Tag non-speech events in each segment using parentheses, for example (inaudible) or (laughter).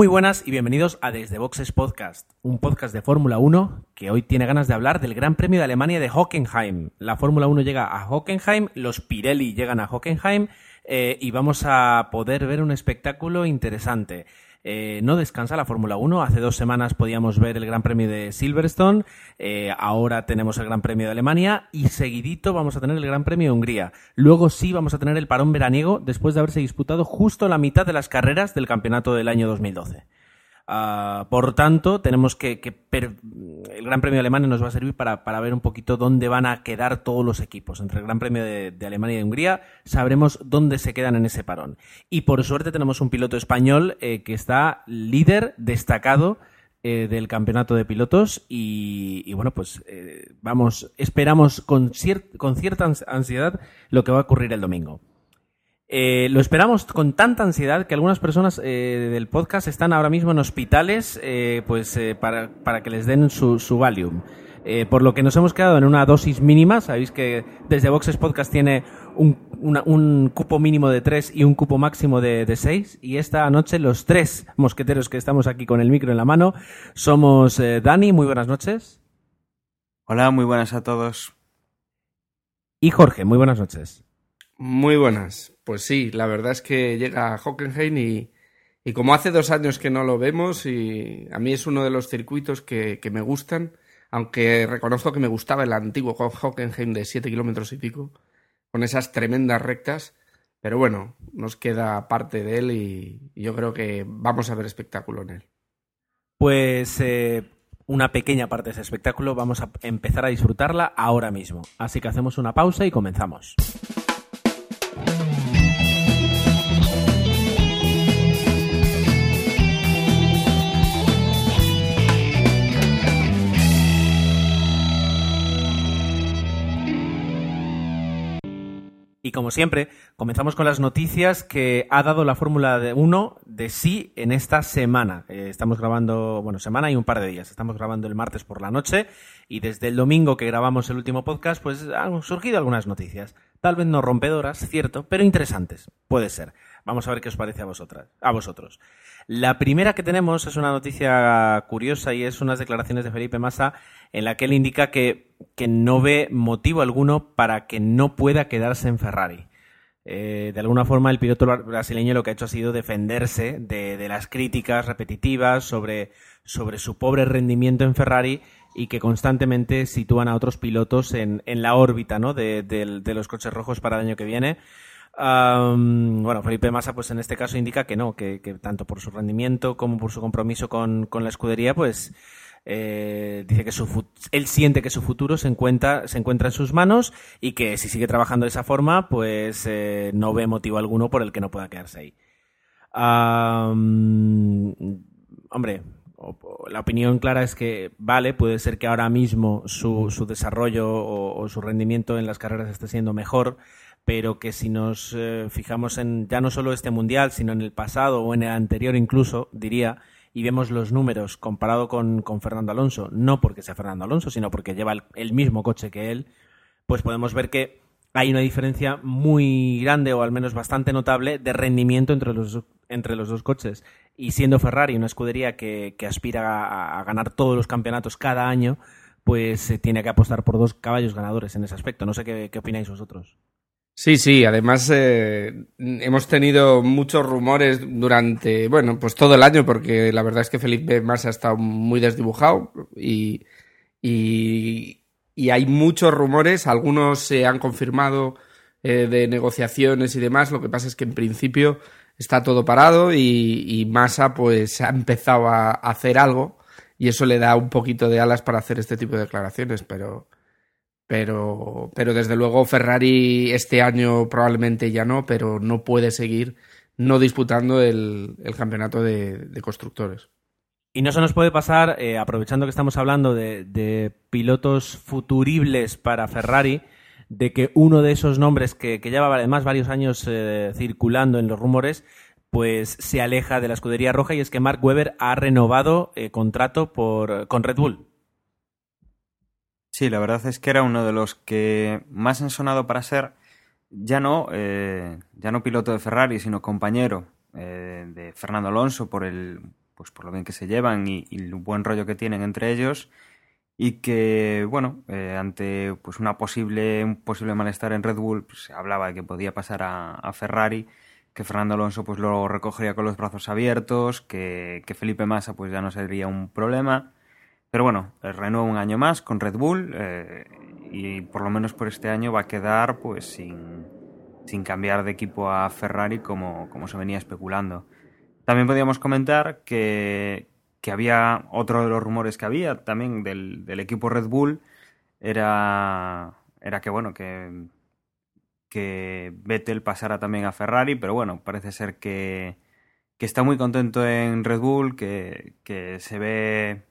Muy buenas y bienvenidos a Desde Boxes Podcast, un podcast de Fórmula 1 que hoy tiene ganas de hablar del Gran Premio de Alemania de Hockenheim. La Fórmula 1 llega a Hockenheim, los Pirelli llegan a Hockenheim eh, y vamos a poder ver un espectáculo interesante. Eh, no descansa la Fórmula 1. Hace dos semanas podíamos ver el Gran Premio de Silverstone, eh, ahora tenemos el Gran Premio de Alemania y seguidito vamos a tener el Gran Premio de Hungría. Luego sí vamos a tener el parón veraniego después de haberse disputado justo la mitad de las carreras del campeonato del año 2012. Ah, por tanto, tenemos que, el Gran Premio de Alemania nos va a servir para, ver un poquito dónde van a quedar todos los equipos. Entre el Gran Premio de, Alemania y de Hungría sabremos dónde se quedan en ese parón. Y por suerte tenemos un piloto español eh, que está líder destacado eh, del campeonato de pilotos y, bueno, pues eh, vamos, esperamos con, con cierta ansiedad lo que va a ocurrir el domingo. Eh, lo esperamos con tanta ansiedad que algunas personas eh, del podcast están ahora mismo en hospitales eh, pues para, para, que les den su, su Valium. por lo que nos hemos quedado en una dosis mínima. Sabéis que desde Boxes Podcast tiene un, un cupo mínimo de tres y un cupo máximo de, de seis. Y esta noche los tres mosqueteros que estamos aquí con el micro en la mano somos Dani, muy buenas noches. Hola, muy buenas a todos. Y Jorge, muy buenas noches. Muy buenas. Pues sí, la verdad es que llega a Hockenheim y, como hace dos años que no lo vemos, y a mí es uno de los circuitos que, me gustan, aunque reconozco que me gustaba el antiguo Hockenheim de 7 kilómetros y pico, con esas tremendas rectas, pero bueno, nos queda parte de él y, yo creo que vamos a ver espectáculo en él. Pues eh, una pequeña parte de ese espectáculo vamos a empezar a disfrutarla ahora mismo. Así que hacemos una pausa y comenzamos. Y como siempre, comenzamos con las noticias que ha dado la Fórmula 1 de sí en esta semana. Eh, estamos grabando, bueno, semana y un par de días. Estamos grabando el martes por la noche y desde el domingo que grabamos el último podcast, pues han surgido algunas noticias. Tal vez no rompedoras, cierto, pero interesantes. Puede ser. Vamos a ver qué os parece a vosotras, a vosotros. La primera que tenemos es una noticia curiosa y es unas declaraciones de Felipe Massa en la que él indica que, que no ve motivo alguno para que no pueda quedarse en Ferrari. Eh, de alguna forma, el piloto brasileño lo que ha hecho ha sido defenderse de, las críticas repetitivas sobre, sobre, su pobre rendimiento en Ferrari y que constantemente sitúan a otros pilotos en, en la órbita ¿no? de, de, los coches rojos para el año que viene bueno, Felipe Massa, pues en este caso indica que no, que, tanto por su rendimiento como por su compromiso con, la escudería, pues eh, dice que su él siente que su futuro se encuentra, se encuentra en sus manos y que si sigue trabajando de esa forma, pues eh, no ve motivo alguno por el que no pueda quedarse ahí. hombre, la opinión clara es que vale, puede ser que ahora mismo su, su desarrollo o, su rendimiento en las carreras esté siendo mejor, pero que si nos eh, fijamos en ya no solo este mundial, sino en el pasado o en el anterior incluso, diría, y vemos los números comparado con, Fernando Alonso, no porque sea Fernando Alonso, sino porque lleva el, mismo coche que él, pues podemos ver que hay una diferencia muy grande o al menos bastante notable de rendimiento entre los, entre los dos coches. Y siendo Ferrari una escudería que, aspira a, ganar todos los campeonatos cada año, pues se tiene que apostar por dos caballos ganadores en ese aspecto. No sé qué opináis vosotros. Sí, sí, además eh, hemos tenido muchos rumores durante, bueno, pues todo el año, porque la verdad es que Felipe Massa ha estado muy desdibujado y, y, hay muchos rumores, algunos se han confirmado eh, de negociaciones y demás, lo que pasa es que en principio está todo parado y, y Massa pues ha empezado a hacer algo y eso le da un poquito de alas para hacer este tipo de declaraciones, pero pero, pero desde luego Ferrari este año probablemente ya no, pero no puede seguir no disputando el, campeonato de, constructores. Y no se nos puede pasar, eh, aprovechando que estamos hablando de, pilotos futuribles para Ferrari, de que uno de esos nombres que, que lleva además varios años eh, circulando en los rumores, pues se aleja de la escudería roja y es que Mark Webber ha renovado eh, contrato por, con Red Bull. Sí, la verdad es que era uno de los que más han sonado para ser ya no, eh, ya no piloto de Ferrari, sino compañero eh, de Fernando Alonso por el, pues por lo bien que se llevan y, el buen rollo que tienen entre ellos y que bueno eh, ante pues una posible un posible malestar en Red Bull pues, se hablaba de que podía pasar a, Ferrari que Fernando Alonso pues lo recogería con los brazos abiertos que, que Felipe Massa pues ya no sería un problema pero bueno renueva un año más con Red Bull eh, y por lo menos por este año va a quedar pues sin, sin cambiar de equipo a Ferrari como, como se venía especulando. También podíamos comentar que, que había otro de los rumores que había también del, del equipo Red Bull era, era que bueno que, que Vettel pasara también a Ferrari, pero bueno, parece ser que, que está muy contento en Red Bull, que, que se ve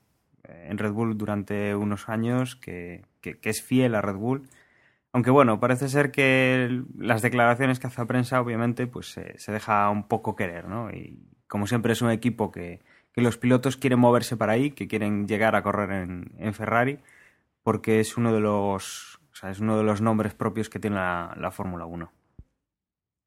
en Red Bull durante unos años, que, que, es fiel a Red Bull. Aunque bueno, parece ser que las declaraciones que hace la prensa, obviamente, pues se deja un poco querer, ¿no? Y como siempre es un equipo que, que, los pilotos quieren moverse para ahí, que quieren llegar a correr en, Ferrari, porque es uno de los, es uno de los nombres propios que tiene la, la Fórmula 1.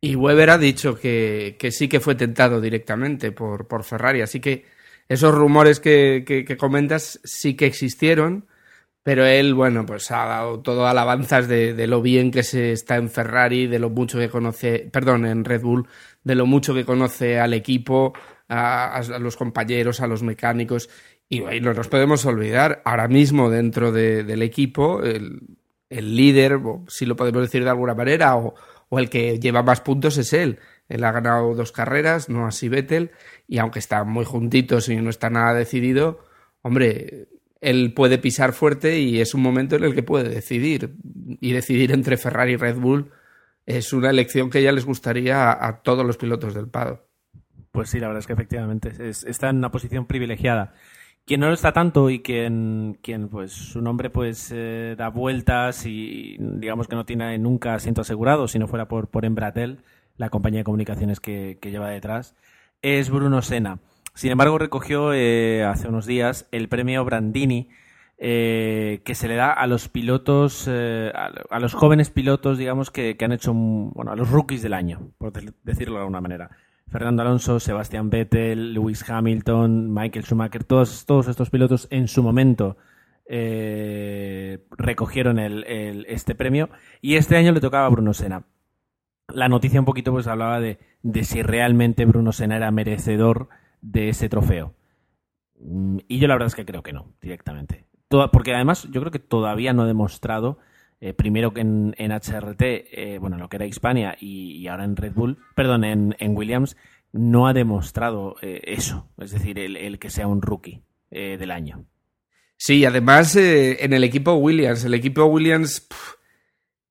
Y Weber ha dicho que, que, sí que fue tentado directamente por, por Ferrari, así que esos rumores que, que, comentas sí que existieron, pero él, bueno, pues ha dado todo alabanzas de, lo bien que se está en Ferrari, de lo mucho que conoce, perdón, en Red Bull, de lo mucho que conoce al equipo, a, a los compañeros, a los mecánicos. Y, no nos podemos olvidar, ahora mismo dentro de, del equipo, el, el, líder, si lo podemos decir de alguna manera, o, o el que lleva más puntos es él. Él ha ganado dos carreras, no así Vettel, y aunque están muy juntitos y no está nada decidido, hombre, él puede pisar fuerte y es un momento en el que puede decidir. Y decidir entre Ferrari y Red Bull es una elección que ya les gustaría a, todos los pilotos del Pado. Pues sí, la verdad es que efectivamente está en una posición privilegiada. Quien no lo está tanto y quien, quien pues su nombre pues eh, da vueltas y digamos que no tiene nunca asiento asegurado si no fuera por, por Embratel, la compañía de comunicaciones que, lleva detrás, es Bruno Sena. Sin embargo, recogió eh, hace unos días el premio Brandini, eh, que se le da a los pilotos, eh, a, los jóvenes pilotos, digamos, que, han hecho, bueno, a los rookies del año, por decirlo de alguna manera. Fernando Alonso, Sebastián Vettel, Lewis Hamilton, Michael Schumacher, todos, estos pilotos en su momento recogieron este premio y este año le tocaba a Bruno Sena la noticia un poquito pues hablaba de, de si realmente Bruno Sena era merecedor de ese trofeo. Mm, y yo la verdad es que creo que no, directamente. porque además yo creo que todavía no ha demostrado, eh, primero que en, HRT, eh, bueno, lo que era Hispania y, ahora en Red Bull, perdón, en, en Williams, no ha demostrado eh, eso, es decir, el, que sea un rookie del año. Sí, además en el equipo Williams, el equipo Williams...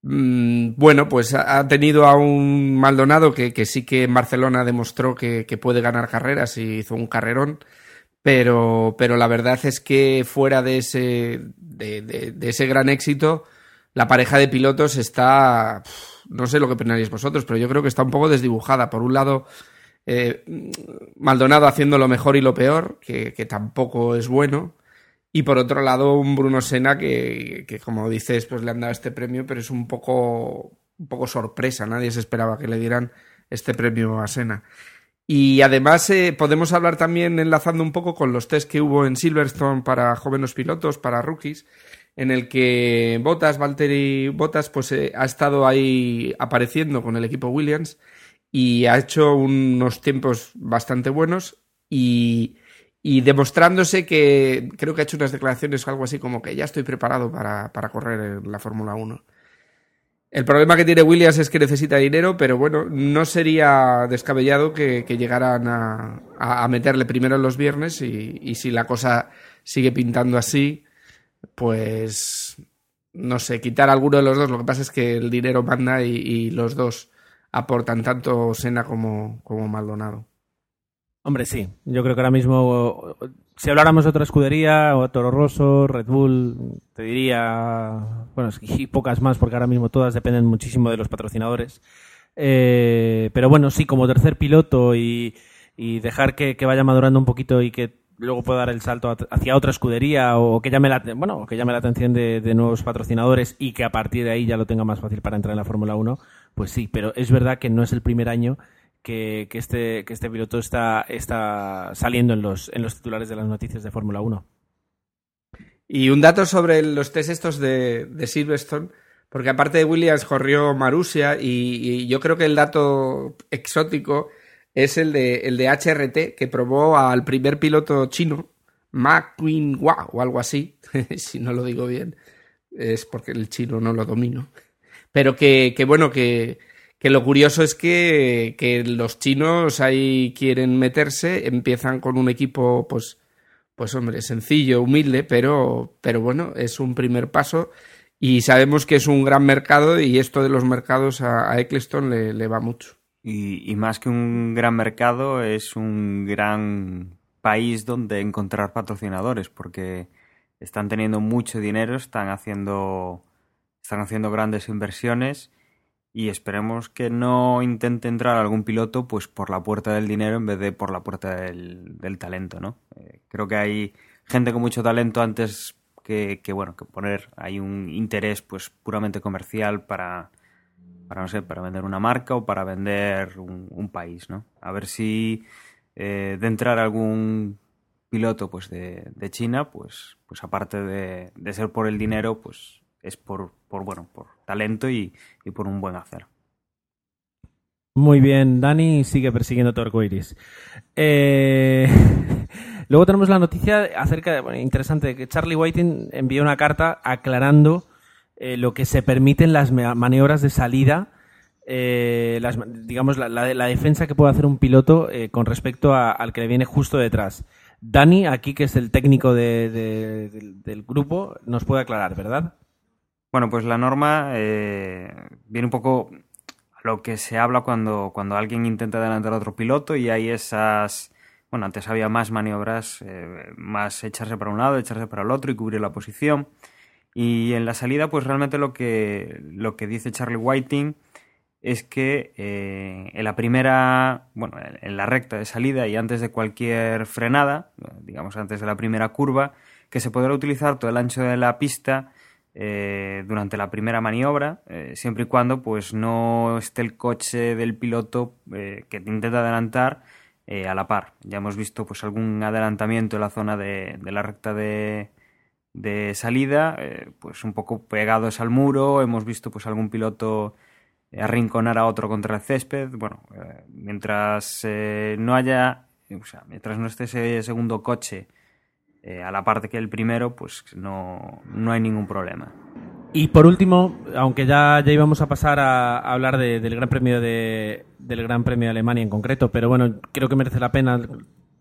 bueno, pues ha tenido a un Maldonado que, sí que en Barcelona demostró que, puede ganar carreras y hizo un carrerón, pero, pero la verdad es que fuera de ese, de, de, ese gran éxito, la pareja de pilotos está, no sé lo que pensaréis vosotros, pero yo creo que está un poco desdibujada. Por un lado, eh, Maldonado haciendo lo mejor y lo peor, que tampoco es bueno. Y por otro lado, un Bruno Sena que, que, como dices, pues le han dado este premio, pero es un poco, un poco sorpresa. Nadie se esperaba que le dieran este premio a Sena. Y además eh, podemos hablar también enlazando un poco con los test que hubo en Silverstone para jóvenes pilotos, para rookies, en el que Bottas, Valtteri Bottas, pues eh, ha estado ahí apareciendo con el equipo Williams y ha hecho unos tiempos bastante buenos y y demostrándose que creo que ha hecho unas declaraciones algo así como que ya estoy preparado para, para correr en la Fórmula 1. El problema que tiene Williams es que necesita dinero, pero bueno, no sería descabellado que, llegaran a, a, meterle primero en los viernes y, y, si la cosa sigue pintando así, pues no sé, quitar alguno de los dos. Lo que pasa es que el dinero manda y, y los dos aportan tanto Sena como, como Maldonado. Hombre, sí. Yo creo que ahora mismo, si habláramos de otra escudería, o Toro Rosso, Red Bull, te diría, bueno, y pocas más, porque ahora mismo todas dependen muchísimo de los patrocinadores. Eh, pero bueno, sí, como tercer piloto y, dejar que, vaya madurando un poquito y que luego pueda dar el salto hacia otra escudería o que llame la, bueno, que llame la atención de, de, nuevos patrocinadores y que a partir de ahí ya lo tenga más fácil para entrar en la Fórmula 1, pues sí, pero es verdad que no es el primer año que, este, que este piloto está, está saliendo en los, en los titulares de las noticias de Fórmula 1. Y un dato sobre los test estos de, de Silverstone, porque aparte de Williams corrió Marusia y, yo creo que el dato exótico es el de, el de HRT, que probó al primer piloto chino, Ma Qin Hua o algo así, (laughs) si no lo digo bien, es porque el chino no lo domino. Pero que, que bueno, que, que lo curioso es que, que, los chinos ahí quieren meterse, empiezan con un equipo, pues, pues hombre, sencillo, humilde, pero, pero bueno, es un primer paso y sabemos que es un gran mercado y esto de los mercados a, Eccleston le, le, va mucho. Y, y más que un gran mercado, es un gran país donde encontrar patrocinadores, porque están teniendo mucho dinero, están haciendo, están haciendo grandes inversiones y esperemos que no intente entrar algún piloto pues por la puerta del dinero en vez de por la puerta del, del talento, ¿no? Eh, creo que hay gente con mucho talento antes que, que, bueno, que poner hay un interés pues puramente comercial para, para no sé, para vender una marca o para vender un, país, ¿no? A ver si eh, de entrar algún piloto pues de, de China, pues, pues aparte de, de, ser por el dinero, pues es por, por bueno, por talento y, y, por un buen hacer. Muy bien, Dani sigue persiguiendo tu iris. Eh... (laughs) Luego tenemos la noticia acerca de, bueno, interesante, que Charlie Whiting envió una carta aclarando eh, lo que se permiten las maniobras de salida eh, las, digamos, la, la, la, defensa que puede hacer un piloto eh, con respecto al que le viene justo detrás. Dani, aquí que es el técnico de, de, del, del, grupo, nos puede aclarar, ¿verdad? Bueno, pues la norma eh, viene un poco a lo que se habla cuando, cuando alguien intenta adelantar a otro piloto y hay esas... Bueno, antes había más maniobras, eh, más echarse para un lado, echarse para el otro y cubrir la posición. Y en la salida, pues realmente lo que, lo que dice Charlie Whiting es que eh, en la primera, bueno, en la recta de salida y antes de cualquier frenada, digamos antes de la primera curva, que se podrá utilizar todo el ancho de la pista eh, durante la primera maniobra, eh, siempre y cuando pues no esté el coche del piloto eh, que intenta adelantar eh, a la par. Ya hemos visto pues algún adelantamiento en la zona de, de la recta de, de salida, pues un poco pegados al muro, hemos visto pues algún piloto arrinconar a otro contra el césped. Bueno, mientras no haya, o sea, mientras no esté ese segundo coche eh, a la parte que el primero, pues no, no hay ningún problema. Y por último, aunque ya, ya íbamos a pasar a, hablar de, del Gran Premio de del Gran Premio de Alemania en concreto, pero bueno, creo que merece la pena.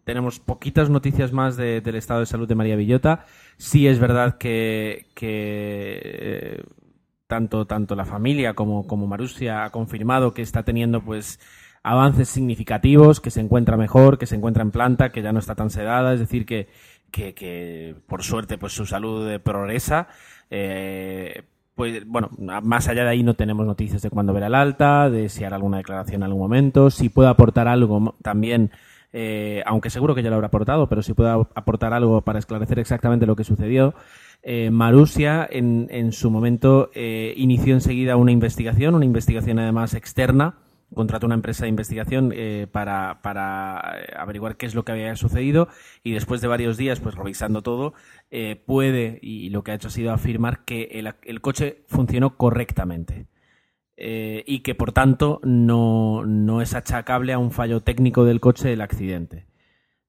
Tenemos poquitas noticias más de, del estado de salud de María Villota. Sí es verdad que, que tanto, tanto la familia como, como Marusia ha confirmado que está teniendo pues avances significativos, que se encuentra mejor, que se encuentra en planta, que ya no está tan sedada, es decir, que, que, que por suerte pues su salud progresa. Eh, pues bueno, más allá de ahí no tenemos noticias de cuándo verá el alta, de si hará alguna declaración en algún momento, si puede aportar algo también, eh, aunque seguro que ya lo habrá aportado, pero si puede aportar algo para esclarecer exactamente lo que sucedió. Eh, Marusia en, en, su momento eh, inició enseguida una investigación, una investigación además externa, contrató una empresa de investigación eh, para, para, averiguar qué es lo que había sucedido y después de varios días, pues revisando todo, eh, puede, y lo que ha hecho ha sido afirmar que el, el coche funcionó correctamente. Eh, y que por tanto no, no es achacable a un fallo técnico del coche el accidente.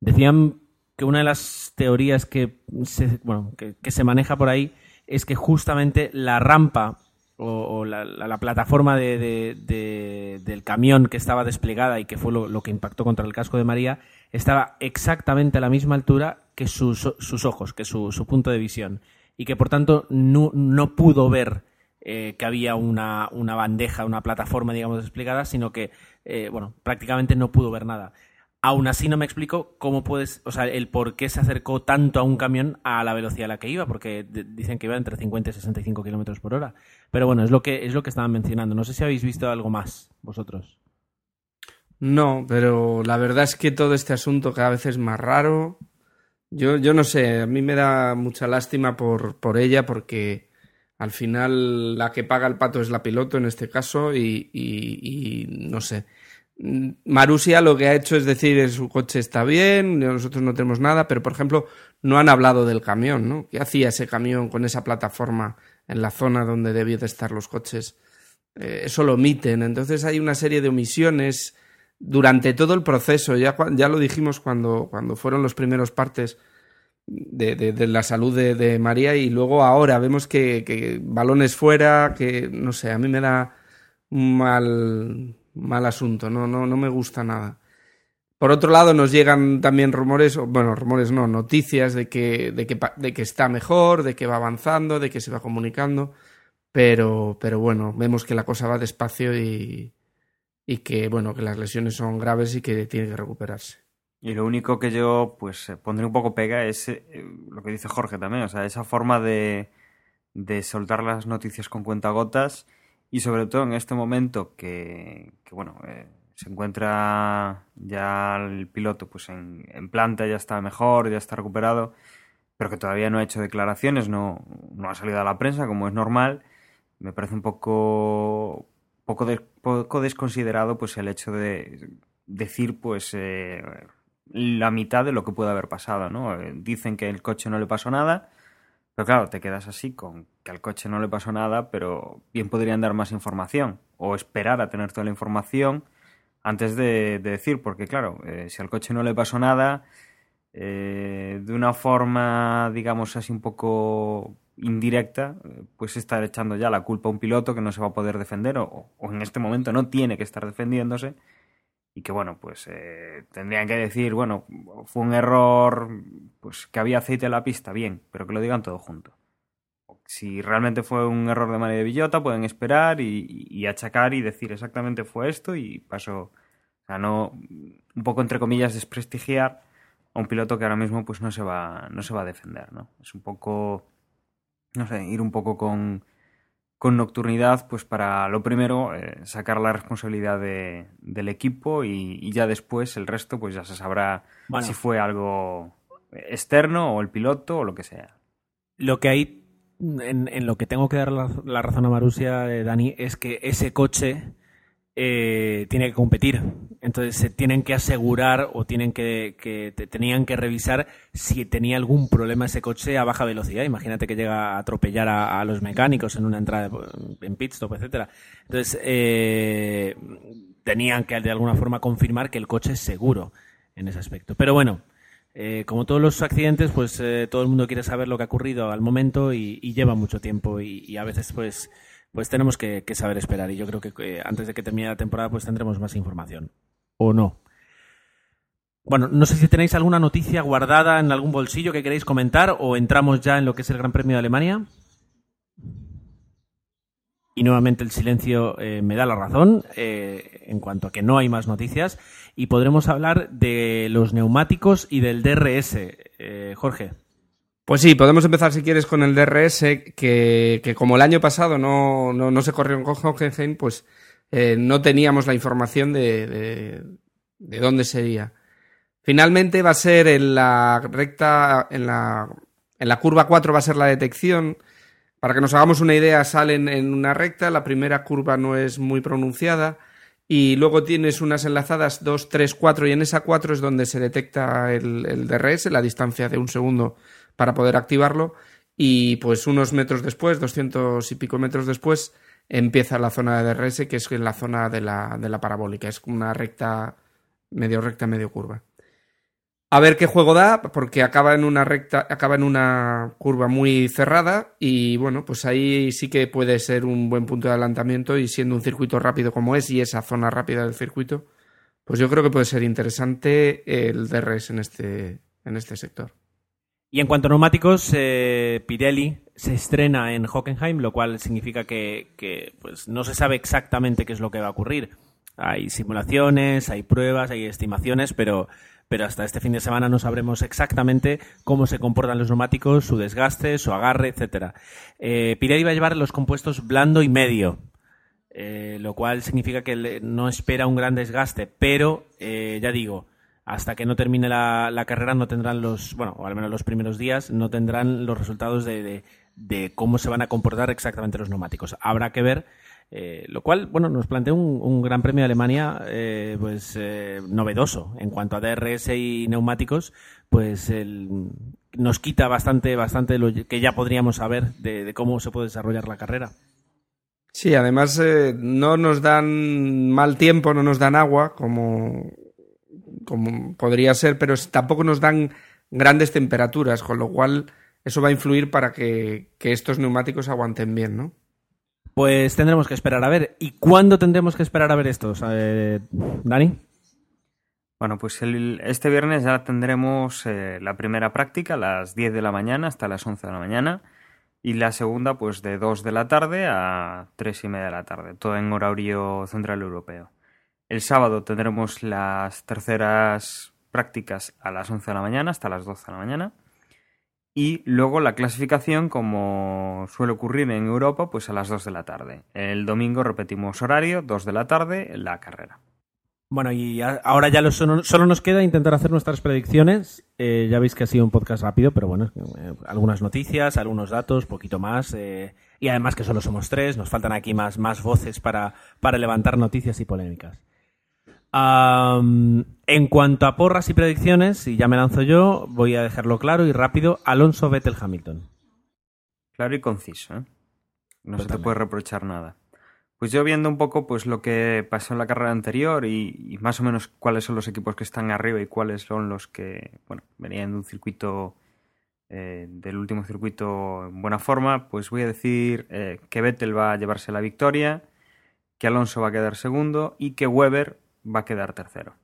Decían que una de las teorías que se, bueno, que, que se maneja por ahí es que justamente la rampa o, la, la, la, plataforma de, de, de, del camión que estaba desplegada y que fue lo, que impactó contra el casco de María estaba exactamente a la misma altura que sus, sus ojos, que su, punto de visión. Y que por tanto no, pudo ver eh, que había una, una, bandeja, una plataforma, digamos, desplegada, sino que, eh, bueno, prácticamente no pudo ver nada. Aún así no me explico cómo puedes, o sea, el por qué se acercó tanto a un camión a la velocidad a la que iba, porque dicen que iba entre 50 y 65 kilómetros por hora. Pero bueno, es lo que es lo que estaban mencionando. No sé si habéis visto algo más vosotros. No, pero la verdad es que todo este asunto cada vez es más raro. Yo, yo no sé, a mí me da mucha lástima por, por ella porque al final la que paga el pato es la piloto en este caso y, y, y no sé Marusia lo que ha hecho es decir su coche está bien, nosotros no tenemos nada, pero por ejemplo no han hablado del camión, ¿no? ¿Qué hacía ese camión con esa plataforma en la zona donde debían de estar los coches? Eh, eso lo omiten. Entonces hay una serie de omisiones durante todo el proceso. Ya, ya lo dijimos cuando, cuando fueron los primeros partes de, de, la salud de, María y luego ahora vemos que, que, balones fuera, que no sé, a mí me da mal, mal asunto, no, no, no me gusta nada. Por otro lado, nos llegan también rumores, bueno, rumores no, noticias de que, de que, de que está mejor, de que va avanzando, de que se va comunicando, pero, pero bueno, vemos que la cosa va despacio y, y que, bueno, que las lesiones son graves y que tiene que recuperarse. Y lo único que yo pues eh, pondré un poco pega es eh, lo que dice Jorge también, o sea, esa forma de, de soltar las noticias con cuentagotas y sobre todo en este momento que, bueno, eh, se encuentra ya el piloto pues en, en, planta, ya está mejor, ya está recuperado, pero que todavía no ha hecho declaraciones, no, no ha salido a la prensa como es normal, me parece un poco poco, poco desconsiderado pues el hecho de decir pues eh, la mitad de lo que puede haber pasado, ¿no? Eh, dicen que el coche no le pasó nada, pero claro, te quedas así con que al coche no le pasó nada, pero bien podrían dar más información o esperar a tener toda la información antes de, de decir, porque claro, eh, si al coche no le pasó nada, eh, de una forma, digamos así, un poco indirecta, eh, pues estar echando ya la culpa a un piloto que no se va a poder defender o, o en este momento no tiene que estar defendiéndose y que bueno, pues eh, tendrían que decir, bueno, fue un error, pues que había aceite en la pista, bien, pero que lo digan todo junto. Si realmente fue un error de María de Villota, pueden esperar y, y, achacar y decir exactamente fue esto y pasó, o sea, no, un poco entre comillas, desprestigiar a un piloto que ahora mismo pues no se va, no se va a defender, ¿no? Es un poco, no sé, ir un poco con, con nocturnidad, pues para lo primero eh, sacar la responsabilidad de, del equipo y, y, ya después el resto pues ya se sabrá bueno. si fue algo externo o el piloto o lo que sea. Lo que hay, en, lo que tengo que dar la, la razón a Marusia, eh, Dani, es que ese coche eh, tiene que competir. Entonces se tienen que asegurar o tienen que, que te, tenían que revisar si tenía algún problema ese coche a baja velocidad. Imagínate que llega a atropellar a, a los mecánicos en una entrada en pit stop, etcétera. Entonces eh, tenían que de alguna forma confirmar que el coche es seguro en ese aspecto. Pero bueno, eh, como todos los accidentes, pues eh, todo el mundo quiere saber lo que ha ocurrido al momento y, lleva mucho tiempo y, a veces pues pues tenemos que, saber esperar y yo creo que antes de que termine la temporada pues tendremos más información. ¿O no? Bueno, no sé si tenéis alguna noticia guardada en algún bolsillo que queréis comentar o entramos ya en lo que es el Gran Premio de Alemania. Y nuevamente el silencio eh, me da la razón en cuanto a que no hay más noticias y podremos hablar de los neumáticos y del DRS. Eh, Jorge. Pues sí, podemos empezar si quieres con el DRS, que, como el año pasado no, no, no se corrió en Hockenheim, pues eh, no teníamos la información de, de, de, dónde sería. Finalmente va a ser en la recta, en la, en la curva 4 va a ser la detección. Para que nos hagamos una idea, salen en una recta, la primera curva no es muy pronunciada y luego tienes unas enlazadas 2, 3, 4 y en esa 4 es donde se detecta el, el DRS, la distancia de un segundo para poder activarlo y pues unos metros después, 200 y pico metros después, empieza la zona de DRS, que es la zona de la, de la parabólica, es una recta, medio recta, medio curva. A ver qué juego da, porque acaba en una recta, acaba en una curva muy cerrada y bueno, pues ahí sí que puede ser un buen punto de adelantamiento y siendo un circuito rápido como es y esa zona rápida del circuito, pues yo creo que puede ser interesante el DRS en este, en este sector. Y en cuanto a neumáticos, eh, Pirelli se estrena en Hockenheim, lo cual significa que, que pues, no se sabe exactamente qué es lo que va a ocurrir. Hay simulaciones, hay pruebas, hay estimaciones, pero, pero hasta este fin de semana no sabremos exactamente cómo se comportan los neumáticos, su desgaste, su agarre, etc. Eh, Pirelli va a llevar los compuestos blando y medio, eh, lo cual significa que no espera un gran desgaste, pero eh, ya digo, hasta que no termine la, carrera no tendrán los, bueno, o al menos los primeros días, no tendrán los resultados de, de, cómo se van a comportar exactamente los neumáticos. Habrá que ver Eh, lo cual, bueno, nos plantea un, Gran Premio de Alemania eh, pues novedoso en cuanto a DRS y neumáticos, pues nos quita bastante, bastante lo que ya podríamos saber de, cómo se puede desarrollar la carrera. Sí, además no nos dan mal tiempo, no nos dan agua, como, como podría ser, pero tampoco nos dan grandes temperaturas, con lo cual eso va a influir para que, estos neumáticos aguanten bien, ¿no? Pues tendremos que esperar a ver. ¿Y cuándo tendremos que esperar a ver estos, eh, Dani? Bueno, pues este viernes ya tendremos eh, la primera práctica a las 10 de la mañana hasta las 11 de la mañana y la segunda pues de 2 de la tarde a 3 y media de la tarde, todo en horario central europeo. El sábado tendremos las terceras prácticas a las 11 de la mañana hasta las 12 de la mañana y luego la clasificación, como suele ocurrir en Europa, pues a las 2 de la tarde. El domingo repetimos horario, 2 de la tarde, la carrera. Bueno, y ahora ya solo nos queda intentar hacer nuestras predicciones. Eh, ya veis que ha sido un podcast rápido, pero bueno, eh, algunas noticias, algunos datos, poquito más. Eh, y además que solo somos tres, nos faltan aquí más, más voces para, para levantar noticias y polémicas en cuanto a porras y predicciones, y ya me lanzo yo, voy a dejarlo claro y rápido. Alonso Vettel Hamilton. Claro y conciso, ¿eh? No se te puede reprochar nada. Pues yo viendo un poco pues lo que pasó en la carrera anterior y, más o menos cuáles son los equipos que están arriba y cuáles son los que bueno venían de un circuito eh, del último circuito en buena forma, pues voy a decir eh, que Vettel va a llevarse la victoria, que Alonso va a quedar segundo y que Weber va a quedar tercero.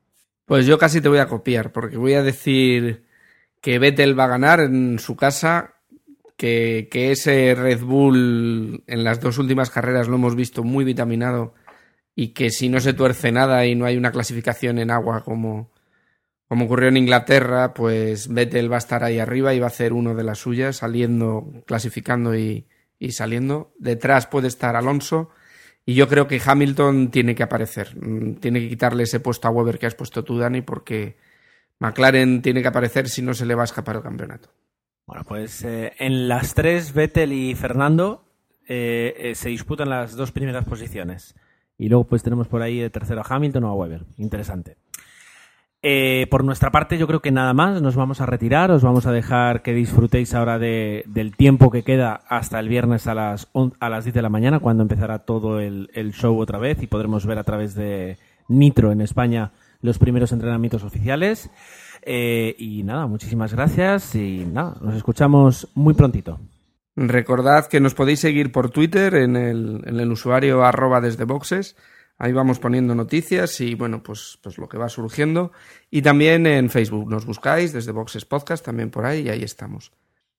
Pues yo casi te voy a copiar, porque voy a decir que Vettel va a ganar en su casa, que, ese Red Bull en las dos últimas carreras lo hemos visto muy vitaminado y que si no se tuerce nada y no hay una clasificación en agua como, como ocurrió en Inglaterra, pues Vettel va a estar ahí arriba y va a hacer uno de las suyas, saliendo, clasificando y, y saliendo. Detrás puede estar Alonso y yo creo que Hamilton tiene que aparecer. Mm, tiene que quitarle ese puesto a Weber que has puesto tú, Dani, porque McLaren tiene que aparecer si no se le va a escapar el campeonato. Bueno, pues eh, en las tres, Vettel y Fernando eh, eh, se disputan las dos primeras posiciones. Y luego pues tenemos por ahí de tercero a Hamilton o a Weber. Interesante. Eh, por nuestra parte, yo creo que nada más. Nos vamos a retirar. Os vamos a dejar que disfrutéis ahora de, del tiempo que queda hasta el viernes a las, a las 10 de la mañana, cuando empezará todo el, show otra vez y podremos ver a través de Nitro en España los primeros entrenamientos oficiales. Eh, y nada, muchísimas gracias y nada, nos escuchamos muy prontito. Recordad que nos podéis seguir por Twitter en el, el usuario arroba desde boxes Ahí vamos poniendo noticias y bueno, pues, pues lo que va surgiendo. Y también en Facebook nos buscáis desde Boxes Podcast, también por ahí, y ahí estamos.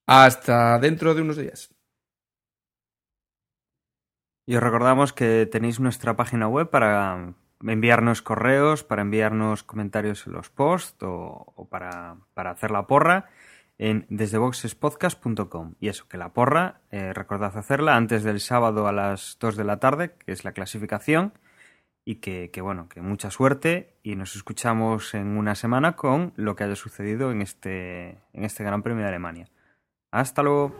Hasta dentro de unos días. Y os recordamos que tenéis nuestra página web para enviarnos correos, para enviarnos comentarios en los posts o, para, hacer la porra en desdeboxespodcast.com. Y eso, que la porra, eh, recordad hacerla antes del sábado a las 2 de la tarde, que es la clasificación y que, bueno, que mucha suerte y nos escuchamos en una semana con lo que haya sucedido en este, en este Gran Premio de Alemania. Hasta luego.